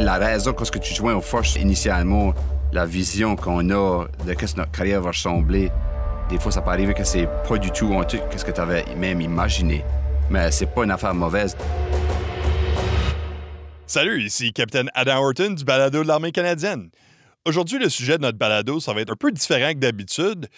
La raison quand tu joins aux forces initialement, la vision qu'on a de ce que notre carrière va ressembler, des fois, ça peut arriver que c'est pas du tout honteux que ce que tu avais même imaginé. Mais c'est pas une affaire mauvaise. Salut, ici Capitaine Adam Horton du balado de l'armée canadienne. Aujourd'hui, le sujet de notre balado, ça va être un peu différent que d'habitude.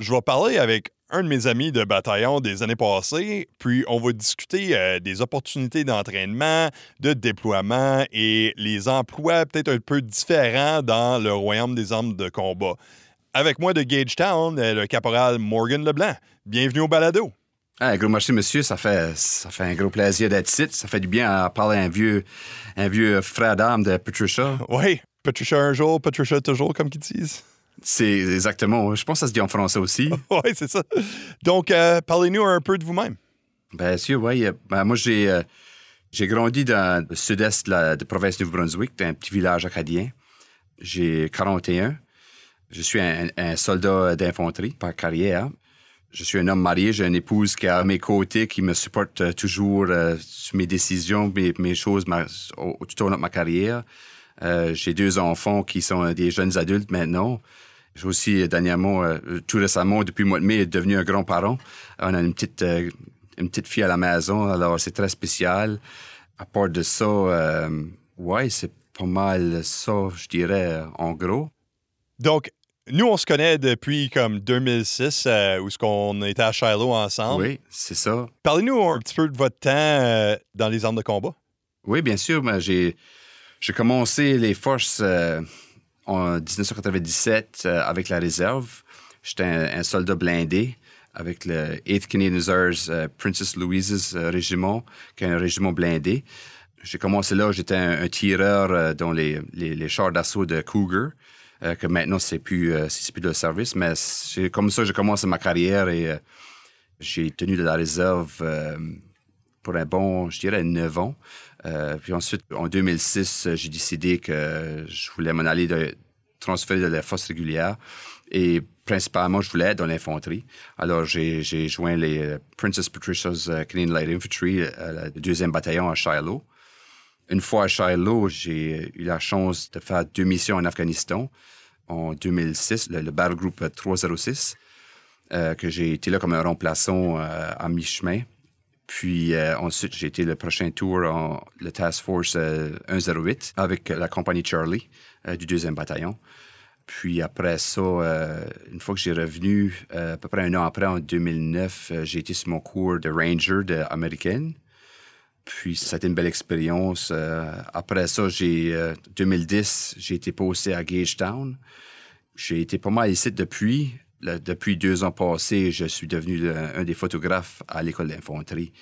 Je vais parler avec un de mes amis de bataillon des années passées, puis on va discuter euh, des opportunités d'entraînement, de déploiement et les emplois peut-être un peu différents dans le royaume des armes de combat. Avec moi de Gagetown, euh, le caporal Morgan Leblanc. Bienvenue au balado. Un gros merci, monsieur. Ça fait, ça fait un gros plaisir d'être ici. Ça fait du bien à parler à un vieux, un vieux frère d'âme de Patricia. Oui, Patricia un jour, Patricia toujours, comme qu'ils disent. C'est exactement. Je pense que ça se dit en français aussi. oui, c'est ça. Donc, euh, parlez-nous un peu de vous-même. Bien sûr, oui. Ben, moi, j'ai euh, j'ai grandi dans le sud-est de la province de Nouveau-Brunswick, dans un petit village acadien. J'ai 41. Je suis un, soldat d'infanterie par carrière. Je suis un homme marié, j'ai une épouse qui est à mes côtés, qui me supporte euh, toujours sur mes décisions, mes, mes choses tout au long de ma carrière. j'ai deux enfants qui sont des jeunes adultes maintenant. J'ai aussi, euh, dernièrement, euh, tout récemment, depuis le mois de mai, devenu un grand-parent. On a une petite, euh, une petite fille à la maison, alors c'est très spécial. À part de ça, ouais, c'est pas mal ça, je dirais, en gros. Donc, nous, on se connaît depuis comme 2006, où ce qu'on était à Shiloh ensemble. Oui, c'est ça. Parlez-nous un petit peu de votre temps dans les armes de combat. Oui, bien sûr. J'ai, j'ai commencé les forces en 1997 euh, avec la réserve. J'étais un, soldat blindé avec le 8th Canadian euh, Princess Louise's euh, régiment, qui est un régiment blindé. J'ai commencé là, j'étais un, tireur dans les, les, chars d'assaut de Cougar, que maintenant c'est plus, plus de service, mais c'est comme ça j'ai commencé ma carrière et j'ai tenu de la réserve pour un bon, je dirais, 9 ans. Euh, puis ensuite, en 2006, j'ai décidé que je voulais m'en aller de transférer de la force régulière. Et principalement, je voulais être dans l'infanterie. Alors, j'ai joint les euh, Princess Patricia's euh, Canadian Light Infantry, le deuxième bataillon à Shiloh. Une fois à Shiloh, j'ai eu la chance de faire deux missions en Afghanistan en 2006, le, Battle Group 306, que j'ai été là comme un remplaçant à mi-chemin. Puis euh, ensuite, j'ai été le prochain tour en le Task Force 108 euh, avec la compagnie Charlie euh, du deuxième bataillon. Puis après ça, une fois que j'ai revenu, à peu près un an après, en 2009, j'ai été sur mon cours de Ranger de américaine. Puis ça a été une belle expérience. après ça, j'ai 2010, j'ai été posté à Gagetown. J'ai été pas mal ici depuis depuis deux ans passés, je suis devenu un des photographes à l'école d'infanterie.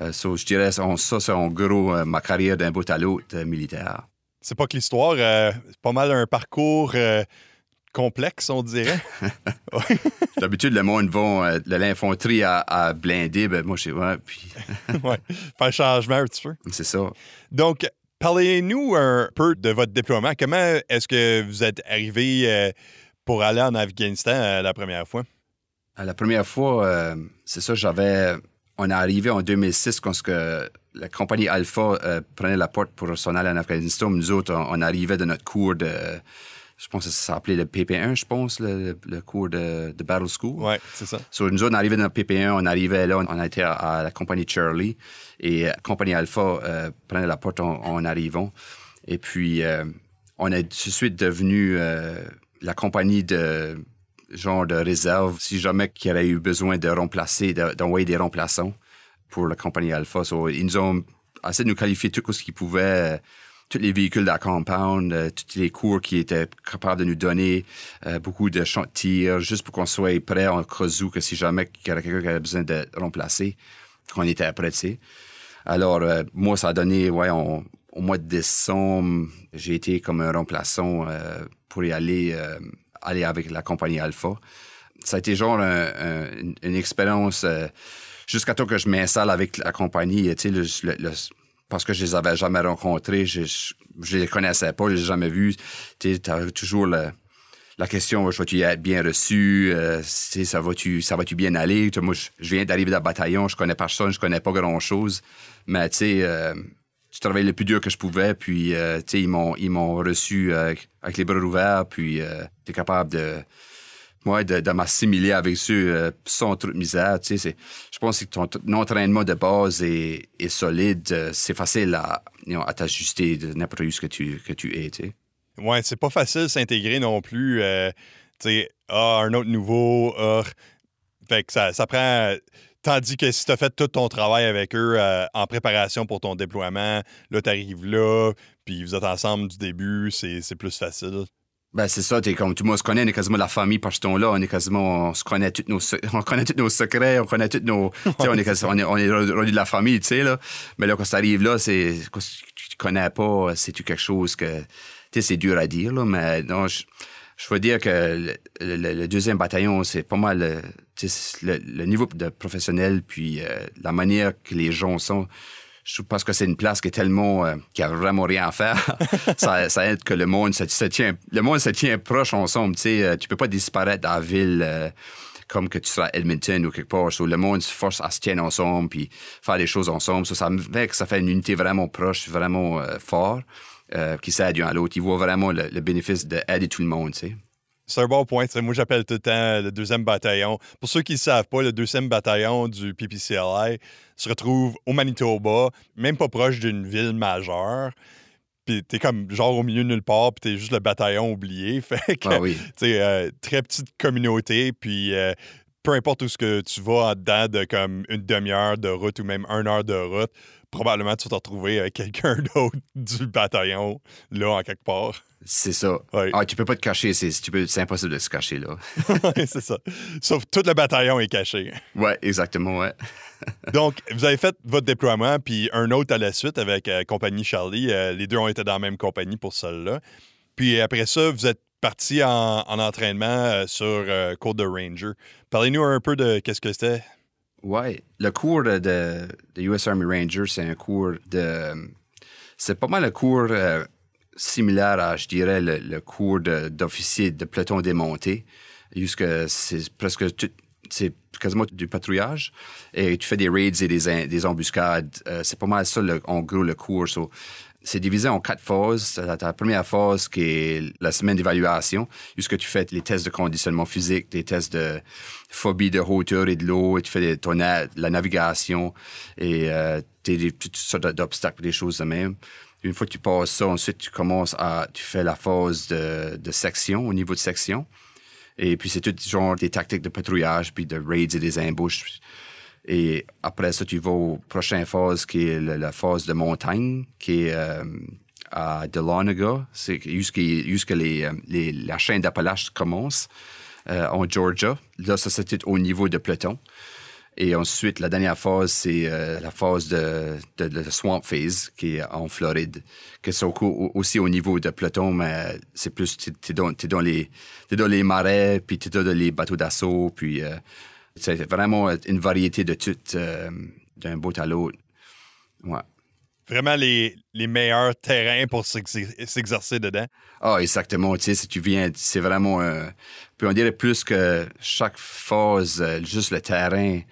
Euh, je dirais, ça, c'est en gros euh, ma carrière d'un bout à l'autre euh, militaire. C'est pas que l'histoire, c'est pas mal un parcours complexe, on dirait. D'habitude, le monde va de l'infanterie à, blinder, ben moi, je sais, ouais, puis... ouais, faire changement un petit peu. C'est ça. Donc, parlez-nous un peu de votre déploiement. Comment est-ce que vous êtes arrivé pour aller en Afghanistan euh, la première fois? Euh, la première fois, euh, c'est ça, j'avais. On est arrivé en 2006 quand que la compagnie Alpha prenait la porte pour s'en aller en Afghanistan. Nous autres, on, arrivait de notre cours de. Je pense que ça s'appelait le PP1, je pense, le, cours de, Battle School. Oui, c'est ça. nous autres, on arrivait dans le PP1, on arrivait là, on, été à, la compagnie Charlie et la compagnie Alpha prenait la porte en, arrivant. Et puis, on est tout de suite devenu la compagnie de genre de réserve, si jamais il y aurait eu besoin de remplacer, d'envoyer des remplaçants pour la compagnie Alpha. ils nous ont assez de nous qualifier tout ce qu'ils pouvaient, euh, tous les véhicules de la compound, euh, tous les cours qui étaient capables de nous donner, euh, beaucoup de tir, juste pour qu'on soit prêt en cas que si jamais il y avait quelqu'un qui avait besoin de remplacer, qu'on était prêt, Alors, moi, ça a donné, ouais, au mois de décembre, j'ai été comme un remplaçant pour y aller, euh, aller avec la compagnie Alpha. Ça a été genre une expérience euh, jusqu'à temps que je m'installe avec la compagnie, sais, parce que je les avais jamais rencontrés, je, je, les connaissais pas, je les ai jamais vus. Tu as toujours la, question, vas-tu être bien reçu? Euh, ça va-tu va bien aller? moi, je, viens d'arriver dans le bataillon, je connais personne, je connais pas grand-chose. Mais tu sais, je travaillais le plus dur que je pouvais, puis euh, ils m'ont ils m'ont reçu euh, avec les bras ouverts, puis euh, tu es capable de ouais, de, de m'assimiler avec eux sans trop de misère. Je pense que ton, entraînement de base est, est solide. C'est facile à, à t'ajuster de n'importe où que tu, que tu es. T'sais. Ouais, c'est pas facile s'intégrer non plus. tu sais, ah, un autre nouveau. Ah. fait que ça, ça prend Tandis que si tu as fait tout ton travail avec eux euh, en préparation pour ton déploiement, là, tu arrives là, puis vous êtes ensemble du début, c'est plus facile. Ben, c'est ça, t'es comme tout le monde se connaît, on est quasiment la famille parce qu'on là, on est quasiment, on se connaît tous nos, on connaît tous nos secrets, on connaît tous nos, on est, on est, on est de la famille, tu sais, là. Mais là, quand ça arrive là, c'est, tu connais pas, c'est-tu quelque chose que, tu sais, c'est dur à dire, là, mais non, je, je veux dire que le, deuxième bataillon, c'est pas mal le, niveau de professionnel, puis euh, la manière que les gens sont. Je pense que c'est une place qui est tellement euh, qui a vraiment rien à faire. ça, aide que le monde se, tient, le monde se tient proche ensemble. Tu sais, euh, tu peux pas disparaître dans la ville comme que tu seras à Edmonton ou quelque part. le monde se force à se tenir ensemble puis faire des choses ensemble. ça fait que ça fait une unité vraiment proche, vraiment fort, qui s'aide à l'autre. Ils voient vraiment le, le bénéfice d'aider tout le monde. Tu sais. C'est un bon point. Moi, j'appelle tout le temps le deuxième bataillon. Pour ceux qui ne savent pas, le deuxième bataillon du PPCLI se retrouve au Manitoba, même pas proche d'une ville majeure. Puis t'es comme genre au milieu de nulle part, puis t'es juste le bataillon oublié. Fait que, ah oui. Euh, très petite communauté, puis euh, peu importe où ce que tu vas en dedans de comme une demi-heure de route ou même une heure de route, probablement tu vas te retrouver avec quelqu'un d'autre du bataillon, là, en quelque part. C'est ça. Ah, tu peux pas te cacher, c'est, c'est impossible de se cacher, là. c'est ça. Sauf tout le bataillon est caché. Ouais, exactement, ouais. Donc, vous avez fait votre déploiement, puis un autre à la suite avec euh, Compagnie Charlie. Euh, les deux ont été dans la même compagnie pour celle-là. Puis après ça, vous êtes parti en, entraînement euh, sur Côte de Ranger. Parlez-nous un peu de qu'est-ce que c'était? Ouais, le cours de, de, US Army Ranger, c'est un cours de. C'est pas mal le cours similaire à, je dirais, le, cours d'officier de, peloton démonté. Jusque c'est presque tout, c'est quasiment du patrouillage. Et tu fais des raids et des, des embuscades. Euh, c'est pas mal ça, en gros, le cours. C'est divisé en quatre phases. La, première phase qui est la semaine d'évaluation, jusque tu fais les tests de conditionnement physique, des tests de phobie de hauteur et de l'eau, et tu fais ton, la navigation et euh, toutes sortes d'obstacles, des choses de même. Une fois que tu passes ça, ensuite, tu commences à. Tu fais la phase de, de section, au niveau de section. Et puis, c'est tout genre des tactiques de patrouillage, puis de raids et des embouches. Et après ça, tu vas aux prochaine phase, qui est la, phase de montagne, qui est euh, à Dahlonega. Jusqu'à les, euh, les, la chaîne d'Appalaches commence euh, en Georgia. Là, ça, c'est au niveau de peloton. Et ensuite, la dernière phase, c'est la phase de, de, Swamp Phase, qui est en Floride, que c'est aussi au niveau de peloton, mais c'est plus, tu es, dans, les, dans les marais, puis tu es dans les bateaux d'assaut, puis c'est vraiment une variété de tout, euh, d'un bout à l'autre. Ouais. Vraiment les, les meilleurs terrains pour s'exercer dedans. Ah, exactement. Tu sais, si tu viens, c'est vraiment, puis on dirait plus que chaque phase, juste le terrain,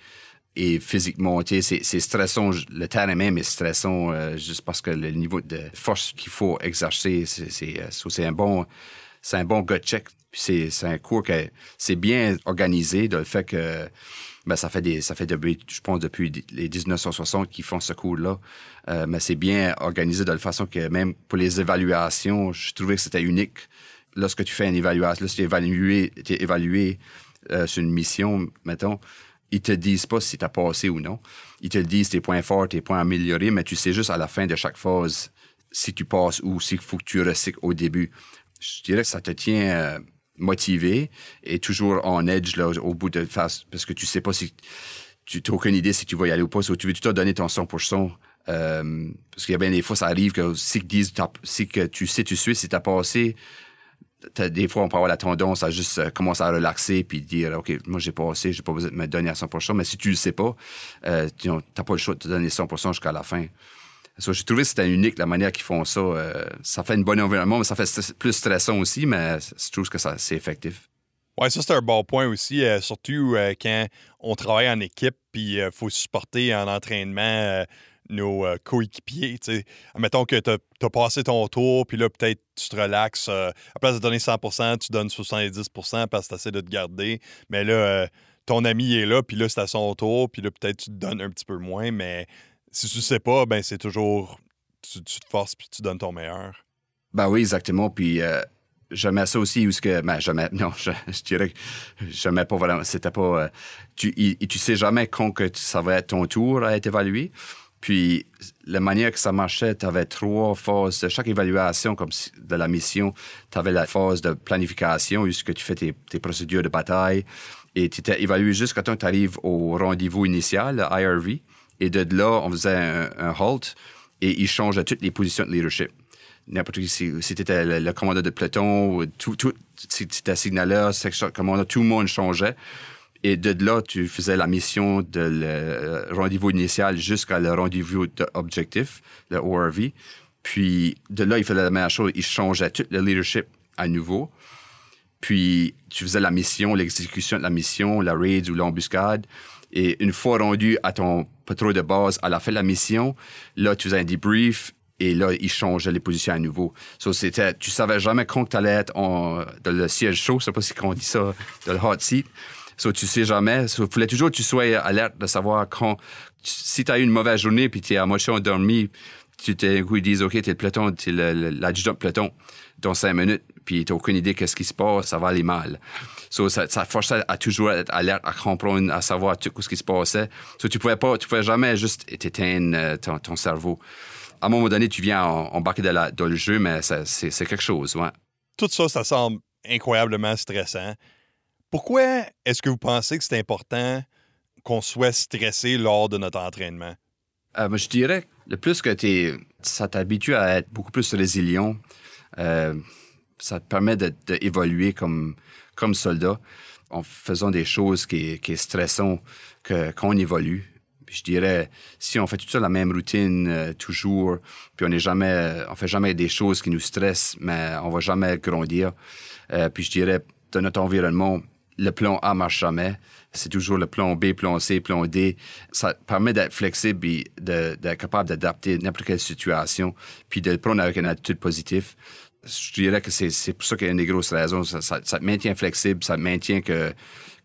et physiquement, c'est stressant. Le terrain même est stressant euh, juste parce que le niveau de force qu'il faut exercer, c'est euh, un bon c'est un bon gut check. C'est un cours que c'est bien organisé de le fait que ben, ça fait des ça fait depuis je pense depuis les 1960 qu'ils font ce cours-là. Euh, mais c'est bien organisé de la façon que même pour les évaluations, je trouvais que c'était unique. Lorsque tu fais une évaluation, lorsque tu es évalué, évalué sur une mission, mettons, ils te disent pas si tu as passé ou non. Ils te disent tes points forts, tes points améliorés, mais tu sais juste à la fin de chaque phase si tu passes ou s'il faut que tu recycles au début. Je dirais que ça te tient euh, motivé et toujours en edge là, au bout de phase parce que tu sais pas si tu n'as aucune idée si tu vas y aller ou pas. Si tu veux, tu t'as donné ton 100% euh, parce qu'il y a bien des fois, ça arrive que si, disent, si que tu sais, tu suis, si tu as passé, des fois, on peut avoir la tendance à juste euh, commencer à relaxer puis dire, OK, moi, j'ai pas assez, j'ai pas besoin de me donner à 100% Mais si tu le sais pas, euh, tu n'as pas le choix de te donner 100% jusqu'à la fin. J'ai trouvé que c'était unique, la manière qu'ils font ça. Euh, ça fait une bonne environnement, mais ça fait plus stressant aussi, mais je trouve que c'est effectif. Oui, ça, c'est un bon point aussi, surtout quand on travaille en équipe puis il faut supporter en entraînement nos euh, coéquipiers. Admettons que tu as, passé ton tour, puis là, peut-être tu te relaxes. euh, à place de donner 100% tu donnes 70% parce que tu essaies de te garder. Mais là, euh, ton ami est là, puis là, c'est à son tour, puis là, peut-être tu te donnes un petit peu moins. Mais si tu sais pas, ben c'est toujours. Tu, tu te forces, puis tu donnes ton meilleur. Ben oui, exactement. Puis euh, j'aimais ça aussi où ce que. Ben, jamais. Non, je, je dirais pas vraiment. C'était pas. euh, tu, il- tu sais jamais quand que ça va être ton tour à être évalué. Puis la manière que ça marchait, tu avais trois phases. De chaque évaluation comme de la mission, tu avais la phase de planification, où ce que tu fais tes, tes procédures de bataille. Et tu étais évalué jusqu'à temps que tu arrives au rendez-vous initial, le IRV. Et de là, on faisait un, halt et il changeait toutes les positions de leadership n'importe qui, si, tu étais le, le commandant de peloton, ou tout, tout, si tu étais signaleur, commandant, tout le monde changeait. Et de là, tu faisais la mission de le rendez-vous initial jusqu'à le rendez-vous de objectif, le ORV. Puis de là, il faisait la même chose. Il changeait tout le leadership à nouveau. Puis tu faisais la mission, l'exécution de la mission, la raid ou l'embuscade. Et une fois rendu à ton patrouille de base à la fin de la mission, là, tu faisais un debrief et là, il changeait les positions à nouveau. So, c'était, tu savais jamais quand tu allais être dans le siège chaud, je sais pas si on dit ça, dans le hot seat. So, tu sais jamais. Il fallait toujours que tu sois alerte de savoir quand. tu- Si tu as eu une mauvaise journée puis tu es à moitié endormi, tu t'es, ils disent, OK, t'es le peloton, le- le- l'adjudant peloton dans cinq minutes, puis t'as aucune idée qu'est-ce qui se passe, ça va aller mal. So, ça, ça forçait à toujours être alerte, à comprendre, à savoir tout ce qui se passait. So, tu pouvais pas, tu pouvais jamais juste t'éteindre euh, ton, ton cerveau. À un moment donné, tu viens en- embarquer dans, la- dans le jeu, mais c'est quelque chose, ouais. Tout ça, ça semble incroyablement stressant. Pourquoi est-ce que vous pensez que c'est important qu'on soit stressé lors de notre entraînement? Euh, je dirais, le plus que t'es, ça t'habitue à être beaucoup plus résilient, euh, ça te permet de- d'évoluer comme, comme soldat en faisant des choses qui, qui stressant qu'on évolue. Puis je dirais, si on fait tout ça la même routine euh, toujours, puis on n'est jamais, on fait jamais des choses qui nous stressent, mais on va jamais grandir. Euh, puis je dirais, dans notre environnement, le plan A marche jamais. C'est toujours le plan B, plan C, plan D. Ça permet d'être flexible et de- d'être capable d'adapter n'importe quelle situation, puis de le prendre avec une attitude positive. Je dirais que c'est pour ça qu'il y a une des grosses raisons. Ça, ça- ça te maintient flexible, ça te maintient que,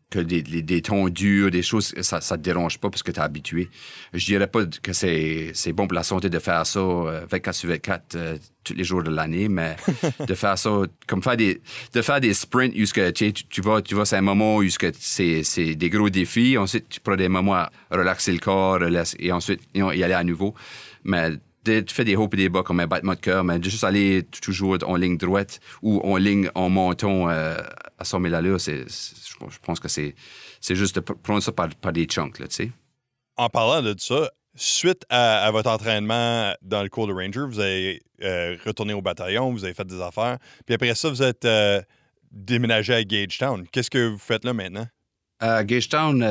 que des, des, des tons durs, des choses, ça ne te dérange pas parce que tu es habitué. Je dirais pas que c'est bon pour la santé de faire ça euh, 24 sur 24 euh, tous les jours de l'année, mais de faire ça, comme faire des, de faire des sprints jusqu'à, tu, tu, vas, tu vas, c'est un moment où c'est des gros défis. Ensuite, tu prends des moments à relaxer le corps, et ensuite y aller à nouveau. Mais tu fais des hauts et des bas comme un battement de cœur, mais de juste aller toujours en ligne droite ou en ligne en montant euh, à 100 000 allures, c'est, c'est- je pense que c'est, c'est juste de pr- prendre ça par, par des chunks, là, tu sais. En parlant de ça, suite à, à votre entraînement dans le cours de Ranger, vous avez euh, retourné au bataillon, vous avez fait des affaires, puis après ça, vous êtes euh, déménagé à Gagetown. Qu'est-ce que vous faites là maintenant? À Gagetown,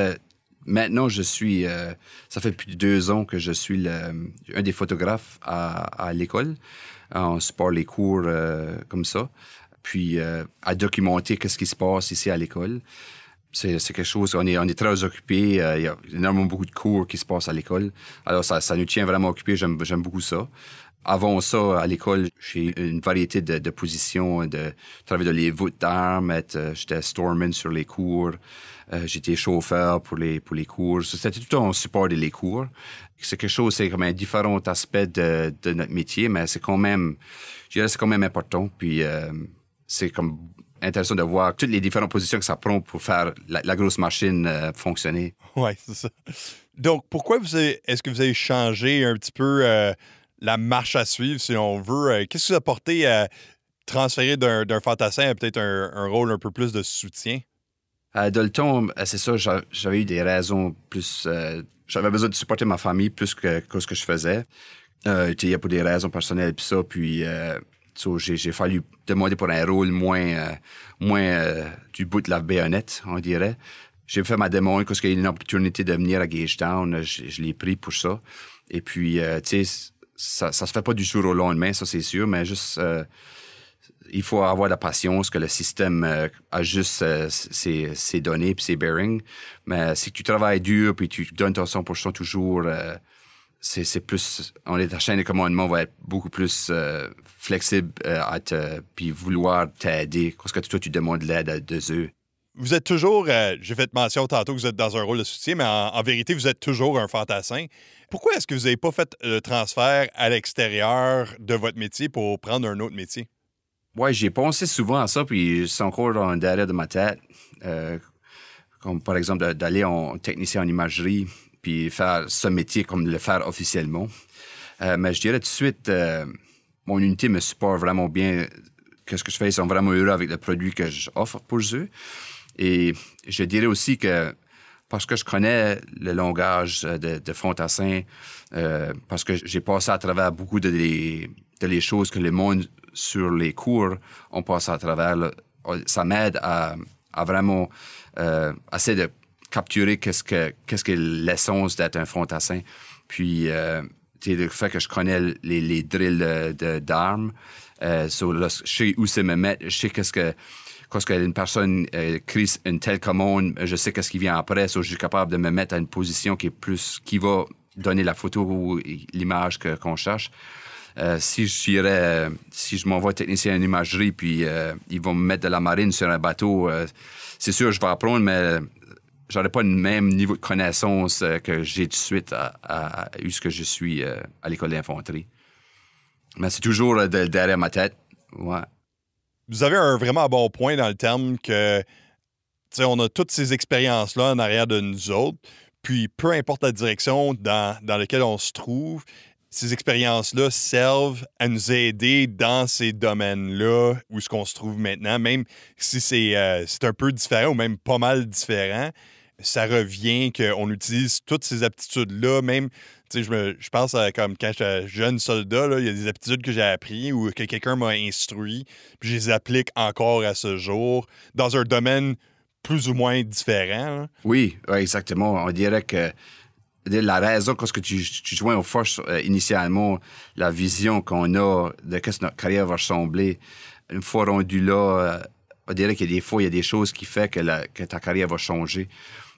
maintenant, je suis. euh, ça fait plus de deux ans que je suis un des photographes à, l'école. On support les cours euh, comme ça. Puis euh, à documenter qu'est-ce qui se passe ici à l'école. C'est quelque chose, on est, très occupé. Il y a énormément beaucoup de cours qui se passent à l'école. Alors, ça, nous tient vraiment occupés. J'aime beaucoup ça. Avant ça, à l'école, j'ai une variété de, de positions, de travailler dans les voûtes d'armes, j'étais storeman sur les cours, euh, j'étais chauffeur pour les, pour les cours. C'était tout en support des cours. C'est quelque chose, c'est comme un différent aspect de, notre métier, mais c'est quand même, je dirais, c'est quand même important. Puis, euh, c'est comme intéressant de voir toutes les différentes positions que ça prend pour faire la, grosse machine euh, fonctionner. Oui, c'est ça. Donc, pourquoi vous avez- est-ce que vous avez changé un petit peu la marche à suivre, si on veut? Qu'est-ce qui vous a porté à transférer d'un fantassin à peut-être un rôle un peu plus de soutien? Le temps, euh, c'est ça, j'a- j'avais eu des raisons plus. euh, j'avais besoin de supporter ma famille plus que, que ce que je faisais. Euh, il y a pour des raisons personnelles, puis ça, puis. euh, so, j'ai, fallu demander pour un rôle moins, euh, moins euh, du bout de la baïonnette, on dirait. J'ai fait ma demande parce qu'il y a une opportunité de venir à Gagetown. Je, je l'ai pris pour ça. Et puis, tu sais, ça, ça se fait pas du jour au lendemain, ça c'est sûr, mais juste il faut avoir la patience que le système euh, ajuste euh, ses, données puis ses bearings. Mais si tu travailles dur puis tu donnes ton 100% toujours, euh, c'est plus. On est ta chaîne de commandement va être beaucoup plus flexible à puis vouloir t'aider. Parce que toi, tu demandes l'aide à deux eux. Vous êtes toujours, j'ai fait mention tantôt que vous êtes dans un rôle de soutien, mais en, vérité, vous êtes toujours un fantassin. Pourquoi est-ce que vous n'avez pas fait le transfert à l'extérieur de votre métier pour prendre un autre métier? Oui, j'ai pensé souvent à ça, puis c'est encore dans derrière de ma tête. comme par exemple d'aller en technicien en imagerie, puis faire ce métier comme le faire officiellement. Euh, mais je dirais tout de suite, euh, mon unité me supporte vraiment bien. Qu'est-ce que je fais? Ils sont vraiment heureux avec le produit que j'offre pour eux. Et je dirais aussi que parce que je connais le langage de, Fontassin, euh, parce que j'ai passé à travers beaucoup de choses que le monde sur les cours ont passé à travers, ça m'aide à, vraiment euh, essayer de capturer qu'est-ce que qu'est-ce que l'essence d'être un fantassin. Puis euh, le fait que je connais les, les drills d'armes, euh, je sais où c'est me mettre, je sais qu'est-ce que quand une personne euh, crie une telle commande, je sais qu'est-ce qui vient après, so je suis capable de me mettre à une position qui est plus qui va donner la photo ou l'image qu'on cherche. Euh, si je suis si je m'envoie technicien en imagerie, puis euh, ils vont me mettre de la marine sur un bateau, c'est sûr, je vais apprendre, mais j'aurais pas le même niveau de connaissance euh, que j'ai tout de suite à, ce que je suis euh, à l'école d'infanterie. Mais c'est toujours euh, derrière ma tête. Ouais. Vous avez un vraiment bon point dans le terme que on a toutes ces expériences-là en arrière de nous autres. Puis peu importe la direction dans laquelle on se trouve, ces expériences-là servent à nous aider dans ces domaines-là où ce qu'on se trouve maintenant, même si c'est un peu différent ou même pas mal différent ça revient qu'on utilise toutes ces aptitudes-là, même, tu sais, je, je pense à comme quand j'étais jeune soldat, il y a des aptitudes que j'ai apprises ou que quelqu'un m'a instruit, puis je les applique encore à ce jour dans un domaine plus ou moins différent. Oui, exactement. On dirait que la raison que tu, tu joins aux forces euh, initialement, la vision qu'on a de ce que notre carrière va ressembler, une fois rendu là, euh, on dirait qu'il y a des fois, il y a des choses qui font que, que ta carrière va changer.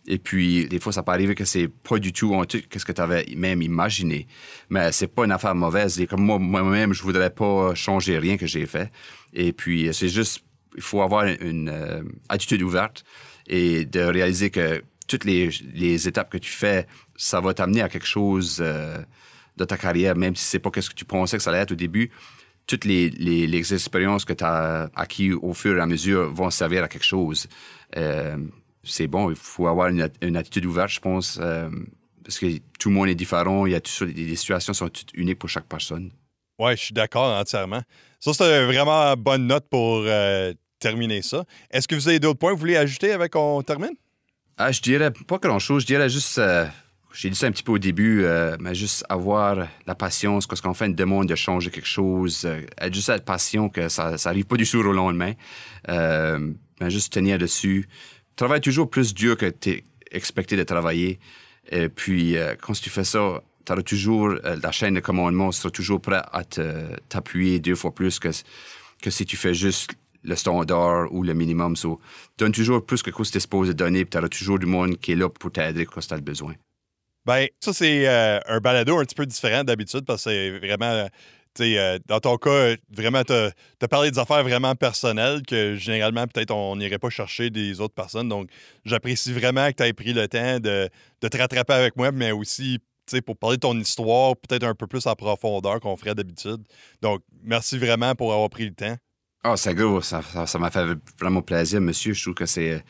Et puis, des fois, ça peut arriver que c'est pas du tout qu'est-ce que tu avais même imaginé. Mais c'est pas une affaire mauvaise. Et comme moi, moi-même, je voudrais pas changer rien que j'ai fait. Et puis, c'est juste, il faut avoir une euh, attitude ouverte et de réaliser que toutes les, les, étapes que tu fais, ça va t'amener à quelque chose euh, de ta carrière, même si c'est pas ce que tu pensais que ça allait être au début. Toutes les, les, les expériences que tu as acquises au fur et à mesure vont servir à quelque chose. Euh, c'est bon, il faut avoir une, attitude ouverte, je pense, euh, parce que tout le monde est différent, il y a tout, les situations sont toutes uniques pour chaque personne. Oui, je suis d'accord entièrement. Ça, c'est vraiment bonne note pour terminer ça. Est-ce que vous avez d'autres points que vous voulez ajouter avec qu'on termine? Ah, je dirais pas grand-chose. Je dirais juste, euh, j'ai dit ça un petit peu au début, mais juste avoir la patience quand on fait une demande de changer quelque chose, être juste cette passion que ça n'arrive pas du jour au lendemain, mais juste tenir dessus travaille toujours plus dur que tu es expecté de travailler. Et puis, euh, quand tu fais ça, tu toujours, euh, la chaîne de commandement sera toujours prêt à t'appuyer deux fois plus que, que si tu fais juste le standard ou le minimum. So, donne toujours plus que ce que tu es supposé donner, puis tu auras toujours du monde qui est là pour t'aider quand tu as besoin. Ben, ça, c'est euh, un balado un petit peu différent d'habitude parce que c'est vraiment euh, dans ton cas, vraiment, tu as, parlé des affaires vraiment personnelles que généralement, peut-être, on n'irait pas chercher des autres personnes. Donc, j'apprécie vraiment que tu aies pris le temps de, te rattraper avec moi, mais aussi pour parler de ton histoire, peut-être un peu plus en profondeur qu'on ferait d'habitude. Donc, merci vraiment pour avoir pris le temps. Ah, c'est gros. Ça m'a fait vraiment plaisir, monsieur. Je trouve que c'est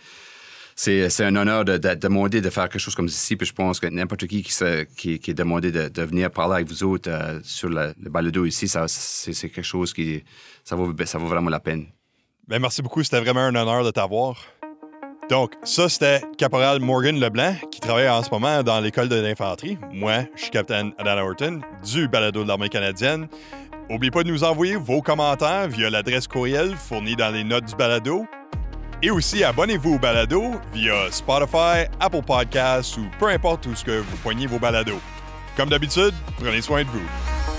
c'est un honneur de, demander de faire quelque chose comme ceci. Puis je pense que n'importe qui qui, qui, est demandé de, venir parler avec vous autres euh, sur le, balado ici, c'est quelque chose qui ça vaut, vaut vraiment la peine. Bien, merci beaucoup. C'était vraiment un honneur de t'avoir. Donc, ça, c'était Caporal Morgan Leblanc, qui travaille en ce moment dans l'école de l'infanterie. Moi, je suis capitaine Adam Horton, du balado de l'armée canadienne. N'oubliez pas de nous envoyer vos commentaires via l'adresse courriel fournie dans les notes du balado et aussi, abonnez-vous au balado via Spotify, Apple Podcasts ou peu importe où ce que vous poignez vos balados. Comme d'habitude, prenez soin de vous.